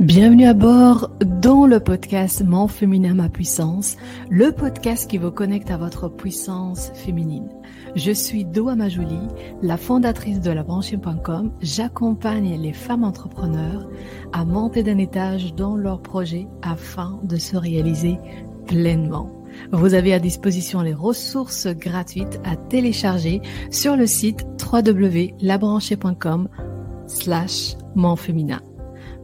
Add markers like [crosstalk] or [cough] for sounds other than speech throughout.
Bienvenue à bord dans le podcast Mon féminin, ma puissance, le podcast qui vous connecte à votre puissance féminine. Je suis Doa Majouli, la fondatrice de labranchée.com. J'accompagne les femmes entrepreneurs à monter d'un étage dans leurs projets afin de se réaliser pleinement. Vous avez à disposition les ressources gratuites à télécharger sur le site www.labranchée.com slash.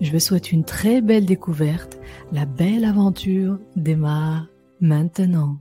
Je vous souhaite une très belle découverte. La belle aventure démarre maintenant.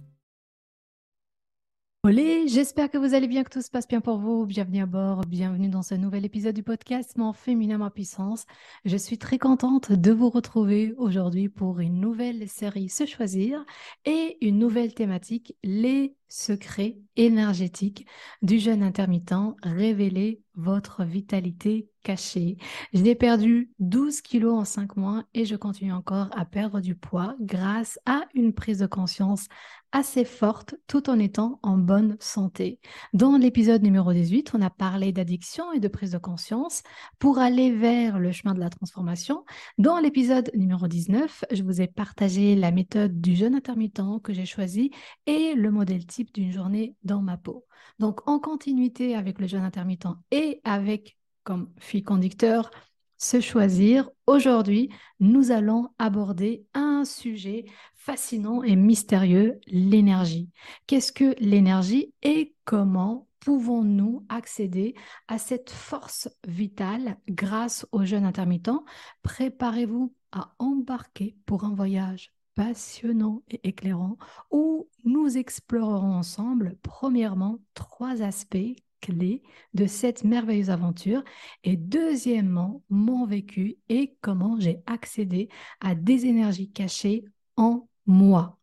Olé, j'espère que vous allez bien, que tout se passe bien pour vous. Bienvenue à bord, bienvenue dans ce nouvel épisode du podcast Mon féminin, ma puissance. Je suis très contente de vous retrouver aujourd'hui pour une nouvelle série Se choisir et une nouvelle thématique, les secrets énergétiques du jeûne intermittent, révéler votre vitalité cachée. J'ai perdu 12 kilos en 5 mois et je continue encore à perdre du poids grâce à une prise de conscience assez forte tout en étant en bonne santé. Dans l'épisode numéro 18, on a parlé d'addiction et de prise de conscience pour aller vers le chemin de la transformation. Dans l'épisode numéro 19, je vous ai partagé la méthode du jeûne intermittent que j'ai choisi et le modèle type d'une journée dans ma peau. Donc en continuité avec le jeûne intermittent et avec comme fil conducteur se choisir. Aujourd'hui, nous allons aborder un sujet fascinant et mystérieux, l'énergie. Qu'est-ce que l'énergie et comment pouvons-nous accéder à cette force vitale grâce au jeûne intermittent? Préparez-vous à embarquer pour un voyage passionnant et éclairant où nous explorerons ensemble, premièrement, trois aspects clés de cette merveilleuse aventure et deuxièmement, mon vécu et comment j'ai accédé à des énergies cachées en moi.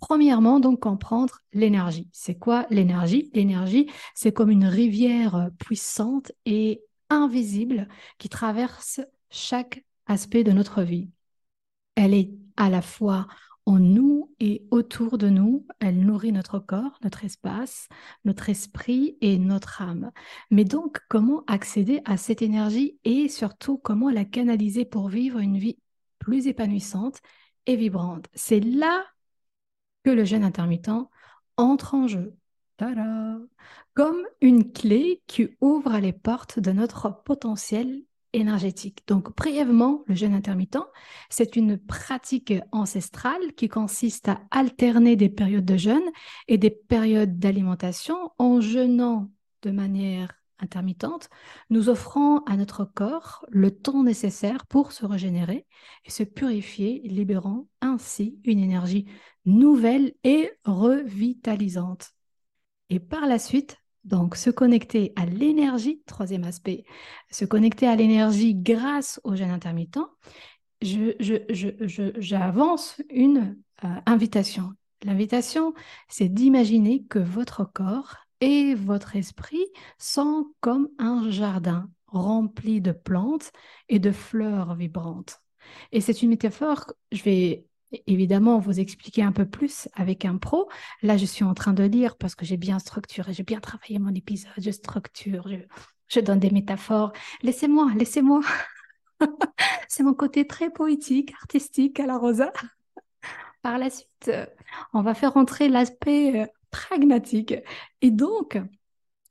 Premièrement, donc comprendre l'énergie. C'est quoi l'énergie? L'énergie, c'est comme une rivière puissante et invisible qui traverse chaque aspect de notre vie. Elle est à la fois en nous et autour de nous. Elle nourrit notre corps, notre espace, notre esprit et notre âme. Mais donc, comment accéder à cette énergie et surtout comment la canaliser pour vivre une vie plus épanouissante et vibrante? C'est là que le jeûne intermittent entre en jeu. Comme une clé qui ouvre les portes de notre potentiel Donc, brièvement, le jeûne intermittent, c'est une pratique ancestrale qui consiste à alterner des périodes de jeûne et des périodes d'alimentation en jeûnant de manière intermittente, nous offrant à notre corps le temps nécessaire pour se régénérer et se purifier, libérant ainsi une énergie nouvelle et revitalisante. Et par la suite, donc, se connecter à l'énergie, troisième aspect, se connecter à l'énergie grâce au jeûne intermittent, j'avance une euh, invitation. L'invitation, c'est d'imaginer que votre corps et votre esprit sont comme un jardin rempli de plantes et de fleurs vibrantes. Et c'est une métaphore, je vais évidemment vous expliquer un peu plus avec un pro. Là, je suis en train de lire parce que j'ai bien structuré, j'ai bien travaillé mon épisode, je structure, je, donne des métaphores. Laissez-moi, laissez-moi. [laughs] C'est mon côté très poétique, artistique à la Rosa. Par la suite, on va faire entrer l'aspect euh, pragmatique. Et donc,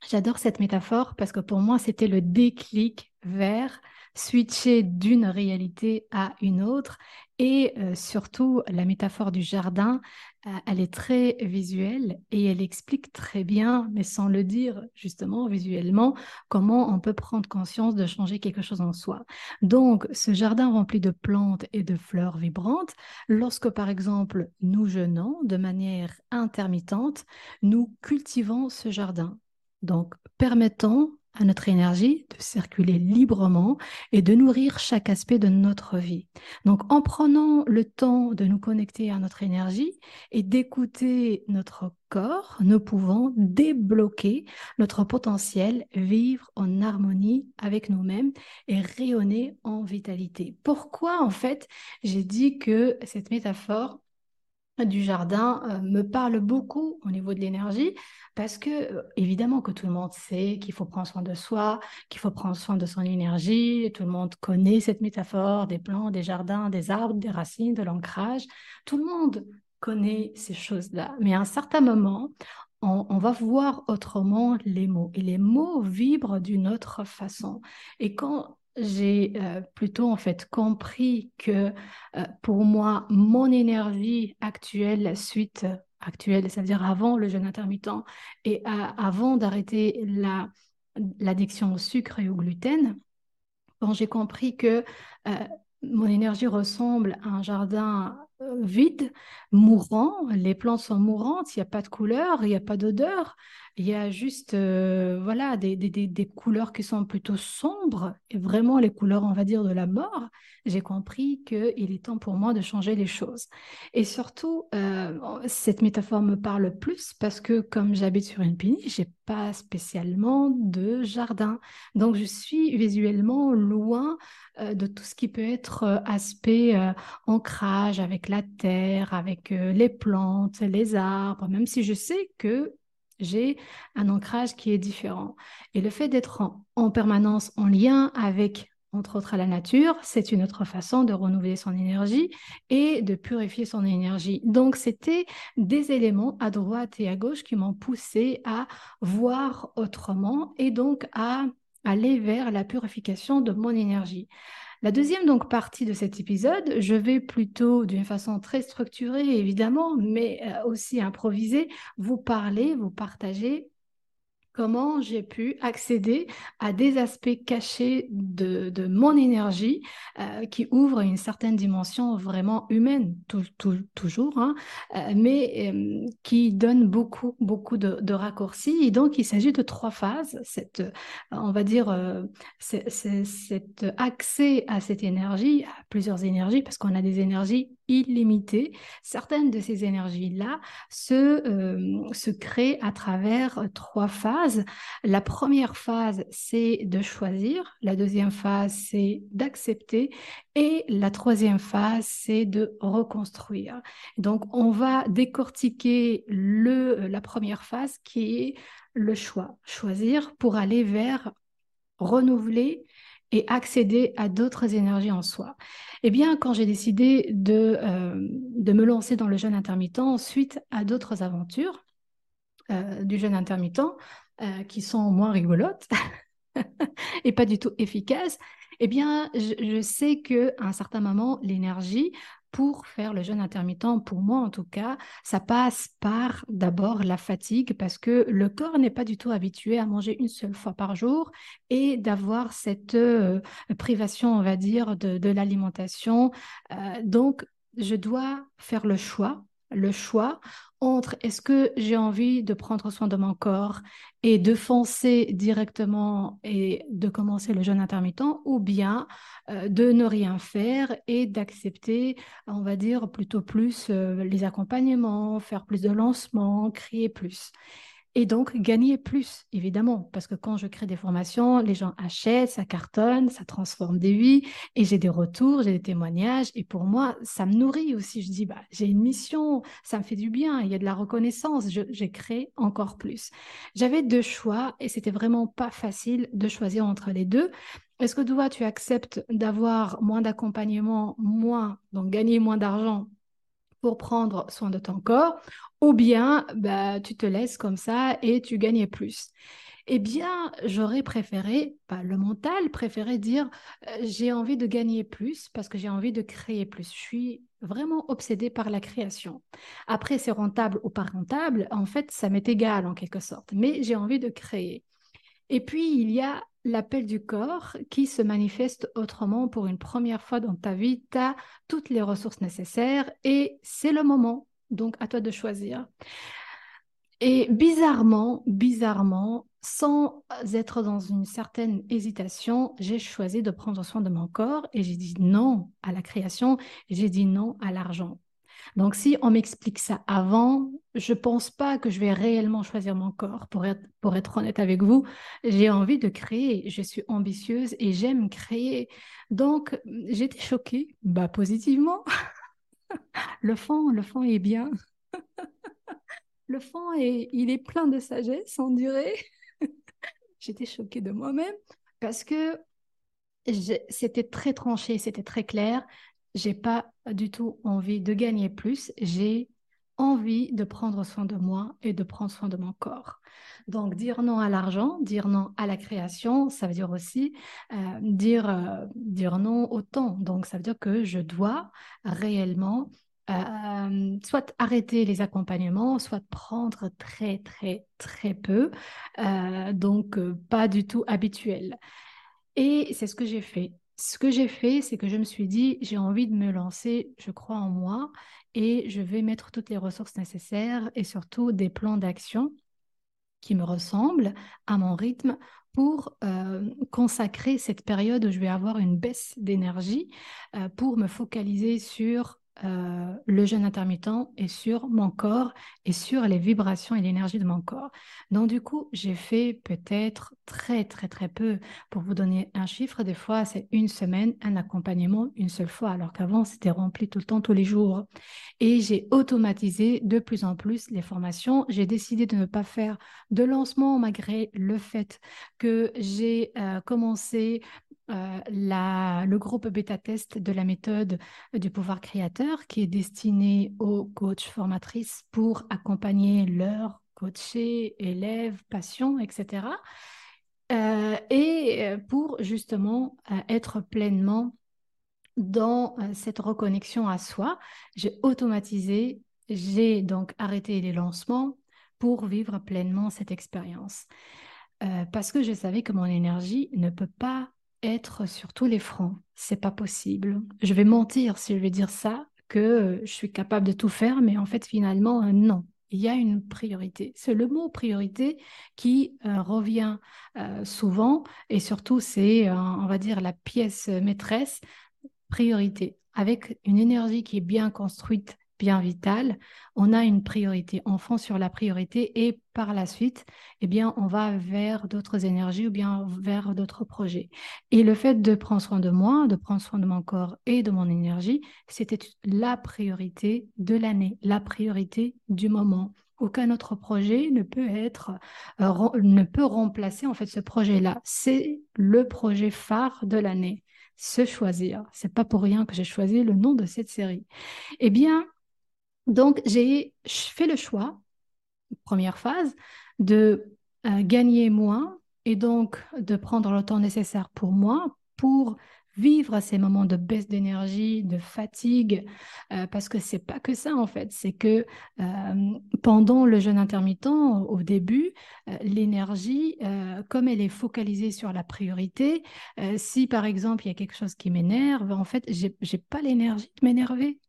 j'adore cette métaphore parce que pour moi, c'était le déclic vers switcher d'une réalité à une autre. Et euh, surtout, la métaphore du jardin, euh, elle est très visuelle et elle explique très bien, mais sans le dire justement visuellement, comment on peut prendre conscience de changer quelque chose en soi. Donc, ce jardin rempli de plantes et de fleurs vibrantes, lorsque par exemple nous jeûnons de manière intermittente, nous cultivons ce jardin. Donc, permettons à notre énergie de circuler librement et de nourrir chaque aspect de notre vie. Donc en prenant le temps de nous connecter à notre énergie et d'écouter notre corps, nous pouvons débloquer notre potentiel, vivre en harmonie avec nous-mêmes et rayonner en vitalité. Pourquoi en fait j'ai dit que cette métaphore du jardin euh, me parle beaucoup au niveau de l'énergie parce que euh, évidemment que tout le monde sait qu'il faut prendre soin de soi, qu'il faut prendre soin de son énergie, tout le monde connaît cette métaphore des plants, des jardins, des arbres, des racines, de l'ancrage. Tout le monde connaît ces choses-là. Mais à un certain moment, on, on, va voir autrement les mots et les mots vibrent d'une autre façon. Et quand j'ai euh, plutôt en fait compris que euh, pour moi, mon énergie actuelle, suite actuelle, c'est-à-dire avant le jeûne intermittent et avant d'arrêter la, l'addiction au sucre et au gluten, quand j'ai compris que euh, mon énergie ressemble à un jardin vide, mourant, les plantes sont mourantes, il n'y a pas de couleur, il n'y a pas d'odeur, il y a juste euh, voilà, des, des, des, couleurs qui sont plutôt sombres, et vraiment les couleurs, on va dire, de la mort. J'ai compris qu'il est temps pour moi de changer les choses. Et surtout, euh, cette métaphore me parle plus parce que comme j'habite sur une je n'ai pas spécialement de jardin. Donc, je suis visuellement loin euh, de tout ce qui peut être aspect ancrage avec la terre, avec les plantes, les arbres, même si je sais que j'ai un ancrage qui est différent. Et le fait d'être en, permanence en lien avec, entre autres, la nature, c'est une autre façon de renouveler son énergie et de purifier son énergie. Donc, c'était des éléments à droite et à gauche qui m'ont poussé à voir autrement et donc à aller vers la purification de mon énergie. La deuxième donc partie de cet épisode, je vais plutôt d'une façon très structurée évidemment, mais euh, aussi improvisée, vous parler, vous partager comment j'ai pu accéder à des aspects cachés de, mon énergie euh, qui ouvrent une certaine dimension vraiment humaine, toujours, hein, euh, mais euh, qui donne beaucoup, beaucoup de, raccourcis. Et donc, il s'agit de trois phases. Cette, on va dire, cet accès à cette énergie, à plusieurs énergies, parce qu'on a des énergies illimitées. Certaines de ces énergies-là se, se créent à travers trois phases la première phase, c'est de choisir. La deuxième phase, c'est d'accepter. Et la troisième phase, c'est de reconstruire. Donc, on va décortiquer le, la première phase qui est le choix. Choisir pour aller vers renouveler et accéder à d'autres énergies en soi. Eh bien, quand j'ai décidé de, euh, de me lancer dans le jeûne intermittent suite à d'autres aventures euh, du jeûne intermittent, euh, qui sont moins rigolotes [laughs] et pas du tout efficaces, eh bien, je, sais que à un certain moment, l'énergie pour faire le jeûne intermittent, pour moi en tout cas, ça passe par d'abord la fatigue parce que le corps n'est pas du tout habitué à manger une seule fois par jour et d'avoir cette euh, privation, on va dire, de, l'alimentation. Euh, donc, je dois faire le choix le choix entre est-ce que j'ai envie de prendre soin de mon corps et de foncer directement et de commencer le jeûne intermittent ou bien euh, de ne rien faire et d'accepter, on va dire, plutôt plus euh, les accompagnements, faire plus de lancements, crier plus et donc gagner plus, évidemment, parce que quand je crée des formations, les gens achètent, ça cartonne, ça transforme des vies, et j'ai des retours, j'ai des témoignages, et pour moi, ça me nourrit aussi. Je dis, bah, j'ai une mission, ça me fait du bien, il y a de la reconnaissance, j'ai créé encore plus. J'avais deux choix, et c'était vraiment pas facile de choisir entre les deux. Est-ce que toi, tu acceptes d'avoir moins d'accompagnement, moins, donc gagner moins d'argent pour prendre soin de ton corps, ou bien bah, tu te laisses comme ça et tu gagnes plus. Eh bien, j'aurais préféré, le mental, préféré dire euh, j'ai envie de gagner plus parce que j'ai envie de créer plus. Je suis vraiment obsédée par la création. Après, c'est rentable ou pas rentable, en fait, ça m'est égal en quelque sorte, mais j'ai envie de créer. Et puis, il y a l'appel du corps qui se manifeste autrement pour une première fois dans ta vie. Tu as toutes les ressources nécessaires et c'est le moment. Donc, à toi de choisir. Et bizarrement, bizarrement, sans être dans une certaine hésitation, j'ai choisi de prendre soin de mon corps et j'ai dit non à la création j'ai dit non à l'argent. Donc, si on m'explique ça avant, je pense pas que je vais réellement choisir mon corps. Pour être, pour être honnête avec vous, j'ai envie de créer, je suis ambitieuse et j'aime créer. Donc, j'étais choquée, bah, positivement. [laughs] le fond, le fond est bien. [laughs] le fond est, il est plein de sagesse, on dirait. [laughs] J'étais choquée de moi-même parce que c'était très tranché, c'était très clair. J'ai pas du tout envie de gagner plus. J'ai envie de prendre soin de moi et de prendre soin de mon corps. Donc, dire non à l'argent, dire non à la création, ça veut dire aussi euh, dire, euh, dire non au temps. Donc, ça veut dire que je dois réellement euh, soit arrêter les accompagnements, soit prendre très, très, très peu, donc pas du tout habituel. Et c'est ce que j'ai fait. Ce que j'ai fait, c'est que je me suis dit, j'ai envie de me lancer, je crois en moi, et je vais mettre toutes les ressources nécessaires et surtout des plans d'action qui me ressemblent à mon rythme pour euh, consacrer cette période où je vais avoir une baisse d'énergie euh, pour me focaliser sur euh, le jeûne intermittent et sur mon corps et sur les vibrations et l'énergie de mon corps. Donc du coup, j'ai fait peut-être très très très peu. Pour vous donner un chiffre, des fois c'est une semaine, un accompagnement une seule fois, alors qu'avant c'était rempli tout le temps, tous les jours. Et j'ai automatisé de plus en plus les formations. J'ai décidé de ne pas faire de lancement malgré le fait que j'ai euh, commencé euh, le groupe bêta-test de la méthode du pouvoir créateur qui est destiné aux coachs formatrices pour accompagner leurs coachés, élèves, patients, etc. Euh, et euh, pour justement être pleinement dans cette reconnexion à soi, j'ai automatisé, j'ai donc arrêté les lancements pour vivre pleinement cette expérience. parce que je savais que mon énergie ne peut pas être sur tous les fronts. C'est pas possible. Je vais mentir si je vais dire ça, que euh, je suis capable de tout faire, mais en fait, finalement, euh, non. Il y a une priorité. C'est le mot priorité qui euh, revient souvent et surtout, c'est, on va dire, la pièce maîtresse, priorité. Avec une énergie qui est bien construite, bien vital, on a une priorité. On fonce sur la priorité et par la suite, eh bien, on va vers d'autres énergies ou bien vers d'autres projets. Et le fait de prendre soin de moi, de prendre soin de mon corps et de mon énergie, c'était la priorité de l'année, la priorité du moment. Aucun autre projet ne peut être, euh, ne peut remplacer en fait ce projet-là. C'est le projet phare de l'année se choisir. C'est pas pour rien que j'ai choisi le nom de cette série. Eh bien, donc, j'ai fait le choix, première phase, de euh, gagner moins et donc de prendre le temps nécessaire pour moi pour vivre ces moments de baisse d'énergie, de fatigue, euh, parce que c'est pas que ça en fait, c'est que euh, pendant le jeûne intermittent, au début, l'énergie, comme elle est focalisée sur la priorité, si par exemple il y a quelque chose qui m'énerve, en fait, j'ai pas l'énergie de m'énerver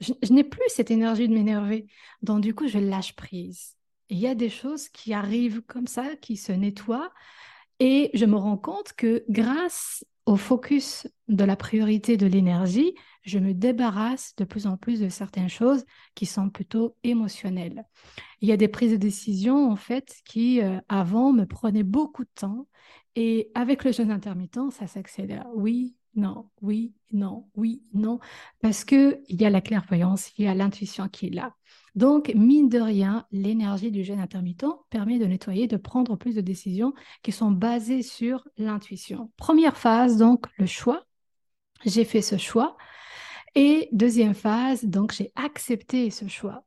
je, n'ai plus cette énergie de m'énerver. Donc, du coup, je lâche prise. Il y a des choses qui arrivent comme ça, qui se nettoient. Et je me rends compte que grâce au focus de la priorité de l'énergie, je me débarrasse de plus en plus de certaines choses qui sont plutôt émotionnelles. Il y a des prises de décision, en fait, qui, euh, avant, me prenaient beaucoup de temps. Et avec le jeûne intermittent, ça s'accélère. Oui, non, oui, non, oui, non, parce qu'il y a la clairvoyance, il y a l'intuition qui est là. Donc, mine de rien, l'énergie du jeûne intermittent permet de nettoyer, de prendre plus de décisions qui sont basées sur l'intuition. Première phase, donc, le choix. J'ai fait ce choix. Et deuxième phase, donc, j'ai accepté ce choix.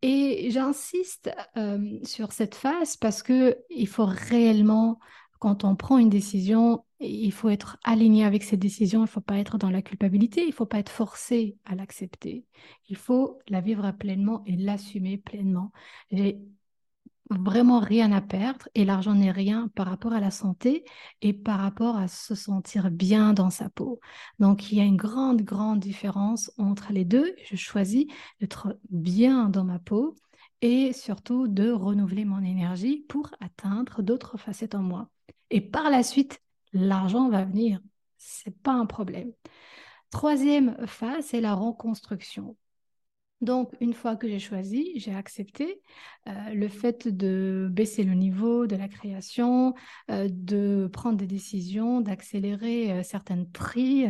Et j'insiste euh, sur cette phase parce qu'il faut réellement quand on prend une décision, il faut être aligné avec cette décision, il ne faut pas être dans la culpabilité, il ne faut pas être forcé à l'accepter. Il faut la vivre pleinement et l'assumer pleinement. J'ai vraiment rien à perdre et l'argent n'est rien par rapport à la santé et par rapport à se sentir bien dans sa peau. Donc il y a une grande, grande différence entre les deux. Je choisis d'être bien dans ma peau et surtout de renouveler mon énergie pour atteindre d'autres facettes en moi. Et par la suite, l'argent va venir. Ce n'est pas un problème. Troisième phase, c'est la reconstruction. Donc, une fois que j'ai choisi, j'ai accepté euh, le fait de baisser le niveau de la création, euh, de prendre des décisions, d'accélérer euh, certaines tri,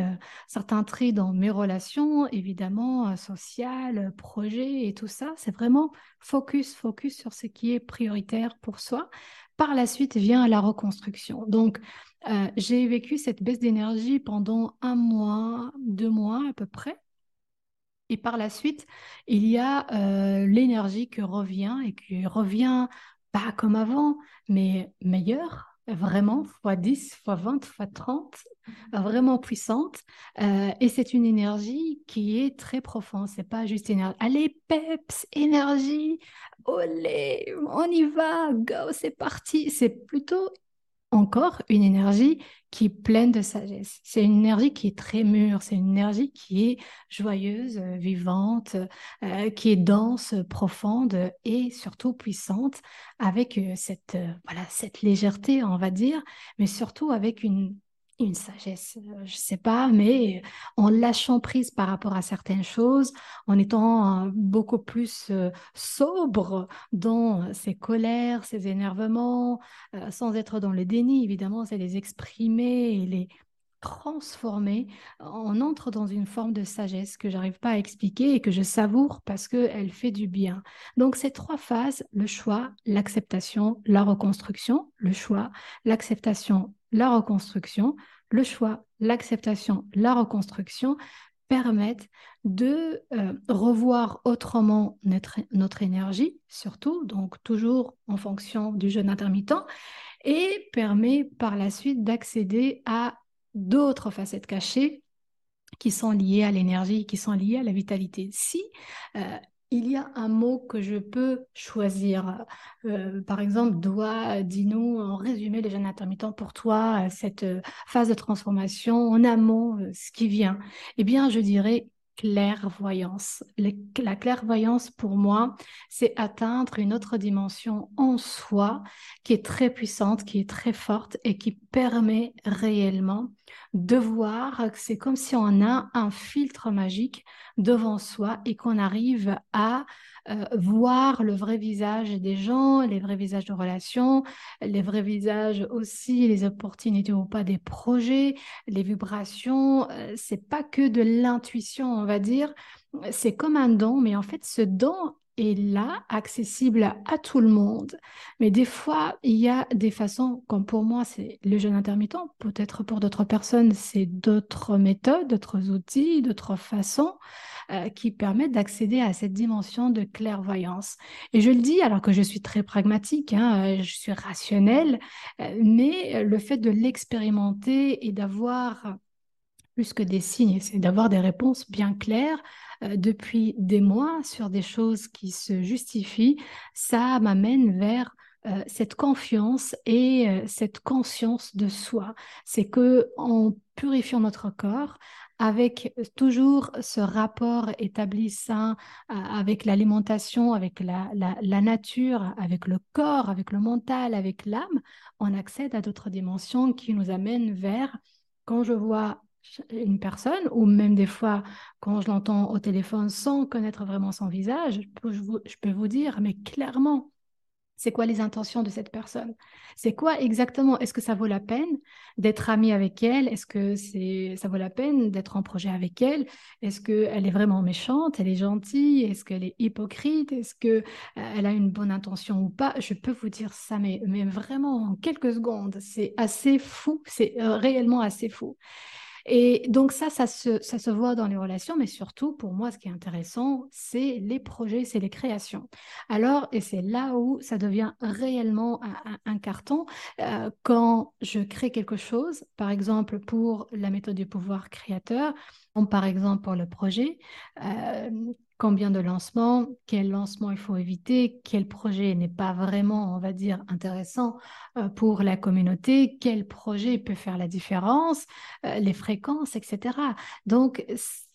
certains tri dans mes relations, évidemment, sociales, projets et tout ça. C'est vraiment focus, focus sur ce qui est prioritaire pour soi. Par la suite vient la reconstruction. Donc, j'ai vécu cette baisse d'énergie pendant un mois, deux mois à peu près. Et par la suite, il y a euh, l'énergie qui revient et qui revient pas comme avant, mais meilleure, vraiment, fois 10, fois 20, fois 30, vraiment puissante. Euh, et c'est une énergie qui est très profonde. C'est pas juste énergie. Allez, peps, énergie, olé, on y va, go, c'est parti. C'est plutôt encore une énergie qui est pleine de sagesse. C'est une énergie qui est très mûre, c'est une énergie qui est joyeuse, euh, vivante, euh, qui est dense, profonde et surtout puissante, avec euh, cette, voilà, cette légèreté, on va dire, mais surtout avec une une sagesse, euh, je sais pas, mais en lâchant prise par rapport à certaines choses, en étant euh, beaucoup plus euh, sobre dans ses colères, ses énervements, sans être dans le déni, évidemment, c'est les exprimer et les transformer, on entre dans une forme de sagesse que j'arrive pas à expliquer et que je savoure parce qu'elle fait du bien. Donc ces trois phases, le choix, l'acceptation, la reconstruction, le choix, l'acceptation, la reconstruction, le choix, l'acceptation, la reconstruction permettent de euh, revoir autrement notre, notre, énergie, surtout, donc toujours en fonction du jeûne intermittent, et permet par la suite d'accéder à d'autres facettes cachées qui sont liées à l'énergie, qui sont liées à la vitalité. Si euh, il y a un mot que je peux choisir. Euh, par exemple, dois, dis-nous en résumé les jeunes intermittents pour toi, cette euh, phase de transformation en amont, euh, ce qui vient. Eh bien, je dirais clairvoyance. la clairvoyance, pour moi, c'est atteindre une autre dimension en soi qui est très puissante, qui est très forte et qui permet réellement de voir que c'est comme si on a un filtre magique devant soi et qu'on arrive à euh, voir le vrai visage des gens, les vrais visages de relations, les vrais visages aussi, les opportunités ou pas des projets, les vibrations. Euh, c'est pas que de l'intuition, on va dire. C'est comme un don, mais en fait, ce don est là, accessible à tout le monde. Mais des fois, il y a des façons, comme pour moi, c'est le jeûne intermittent. Peut-être pour d'autres personnes, c'est d'autres méthodes, d'autres outils, d'autres façons. Euh, qui permettent d'accéder à cette dimension de clairvoyance. Et je le dis alors que je suis très pragmatique, hein, euh, je suis rationnelle, euh, mais le fait de l'expérimenter et d'avoir plus que des signes, c'est d'avoir des réponses bien claires depuis des mois sur des choses qui se justifient, ça m'amène vers cette confiance et cette conscience de soi. C'est que en purifiant notre corps, avec toujours ce rapport établi sain avec l'alimentation, avec la, nature, avec le corps, avec le mental, avec l'âme, on accède à d'autres dimensions qui nous amènent vers, quand je vois une personne, ou même des fois quand je l'entends au téléphone sans connaître vraiment son visage, je peux vous dire, mais clairement, c'est quoi les intentions de cette personne? C'est quoi exactement? Est-ce que ça vaut la peine d'être ami avec elle? Est-ce que ça vaut la peine d'être en projet avec elle? Est-ce qu'elle est vraiment méchante? Elle est gentille? Est-ce qu'elle est hypocrite? Est-ce qu'elle euh, a une bonne intention ou pas? Je peux vous dire ça, mais, mais vraiment en quelques secondes. C'est assez fou, c'est euh, réellement assez fou. Et donc ça, ça se, voit dans les relations, mais surtout, pour moi, ce qui est intéressant, c'est les projets, c'est les créations. Alors, et c'est là où ça devient réellement un, carton, euh, quand je crée quelque chose, par exemple pour la méthode du pouvoir créateur, par exemple pour le projet, euh, combien de lancements, quel lancement il faut éviter, quel projet n'est pas vraiment, on va dire, intéressant euh, pour la communauté, quel projet peut faire la différence, euh, les fréquences, etc. Donc,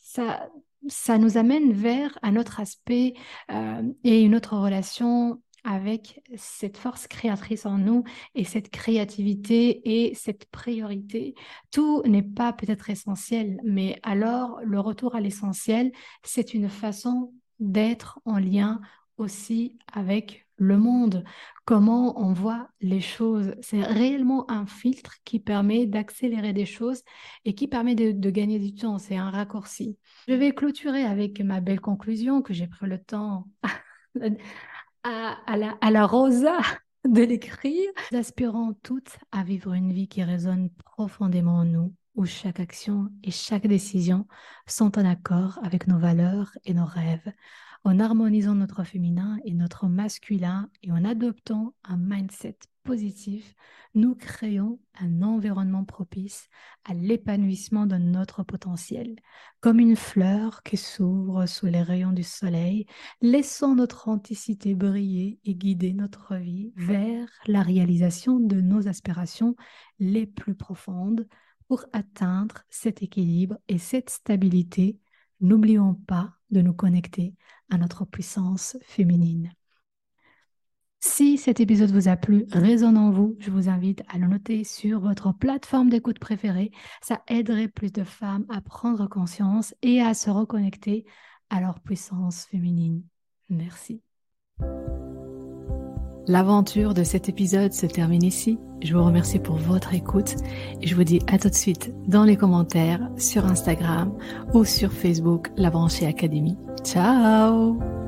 ça, ça nous amène vers un autre aspect euh, et une autre relation avec cette force créatrice en nous et cette créativité et cette priorité. Tout n'est pas peut-être essentiel, mais alors le retour à l'essentiel, c'est une façon d'être en lien aussi avec le monde, comment on voit les choses. C'est réellement un filtre qui permet d'accélérer des choses et qui permet de, gagner du temps. C'est un raccourci. Je vais clôturer avec ma belle conclusion que j'ai pris le temps [laughs] à, la, à la rosa [laughs] de l'écrire, aspirant toutes à vivre une vie qui résonne profondément en nous, où chaque action et chaque décision sont en accord avec nos valeurs et nos rêves, en harmonisant notre féminin et notre masculin et en adoptant un mindset nous créons un environnement propice à l'épanouissement de notre potentiel, comme une fleur qui s'ouvre sous les rayons du soleil, laissant notre authenticité briller et guider notre vie vers la réalisation de nos aspirations les plus profondes pour atteindre cet équilibre et cette stabilité. N'oublions pas de nous connecter à notre puissance féminine. Si cet épisode vous a plu, résonne en vous, je vous invite à le noter sur votre plateforme d'écoute préférée. Ça aiderait plus de femmes à prendre conscience et à se reconnecter à leur puissance féminine. Merci. L'aventure de cet épisode se termine ici. Je vous remercie pour votre écoute et je vous dis à tout de suite dans les commentaires sur Instagram ou sur Facebook La Branchée Académie. Ciao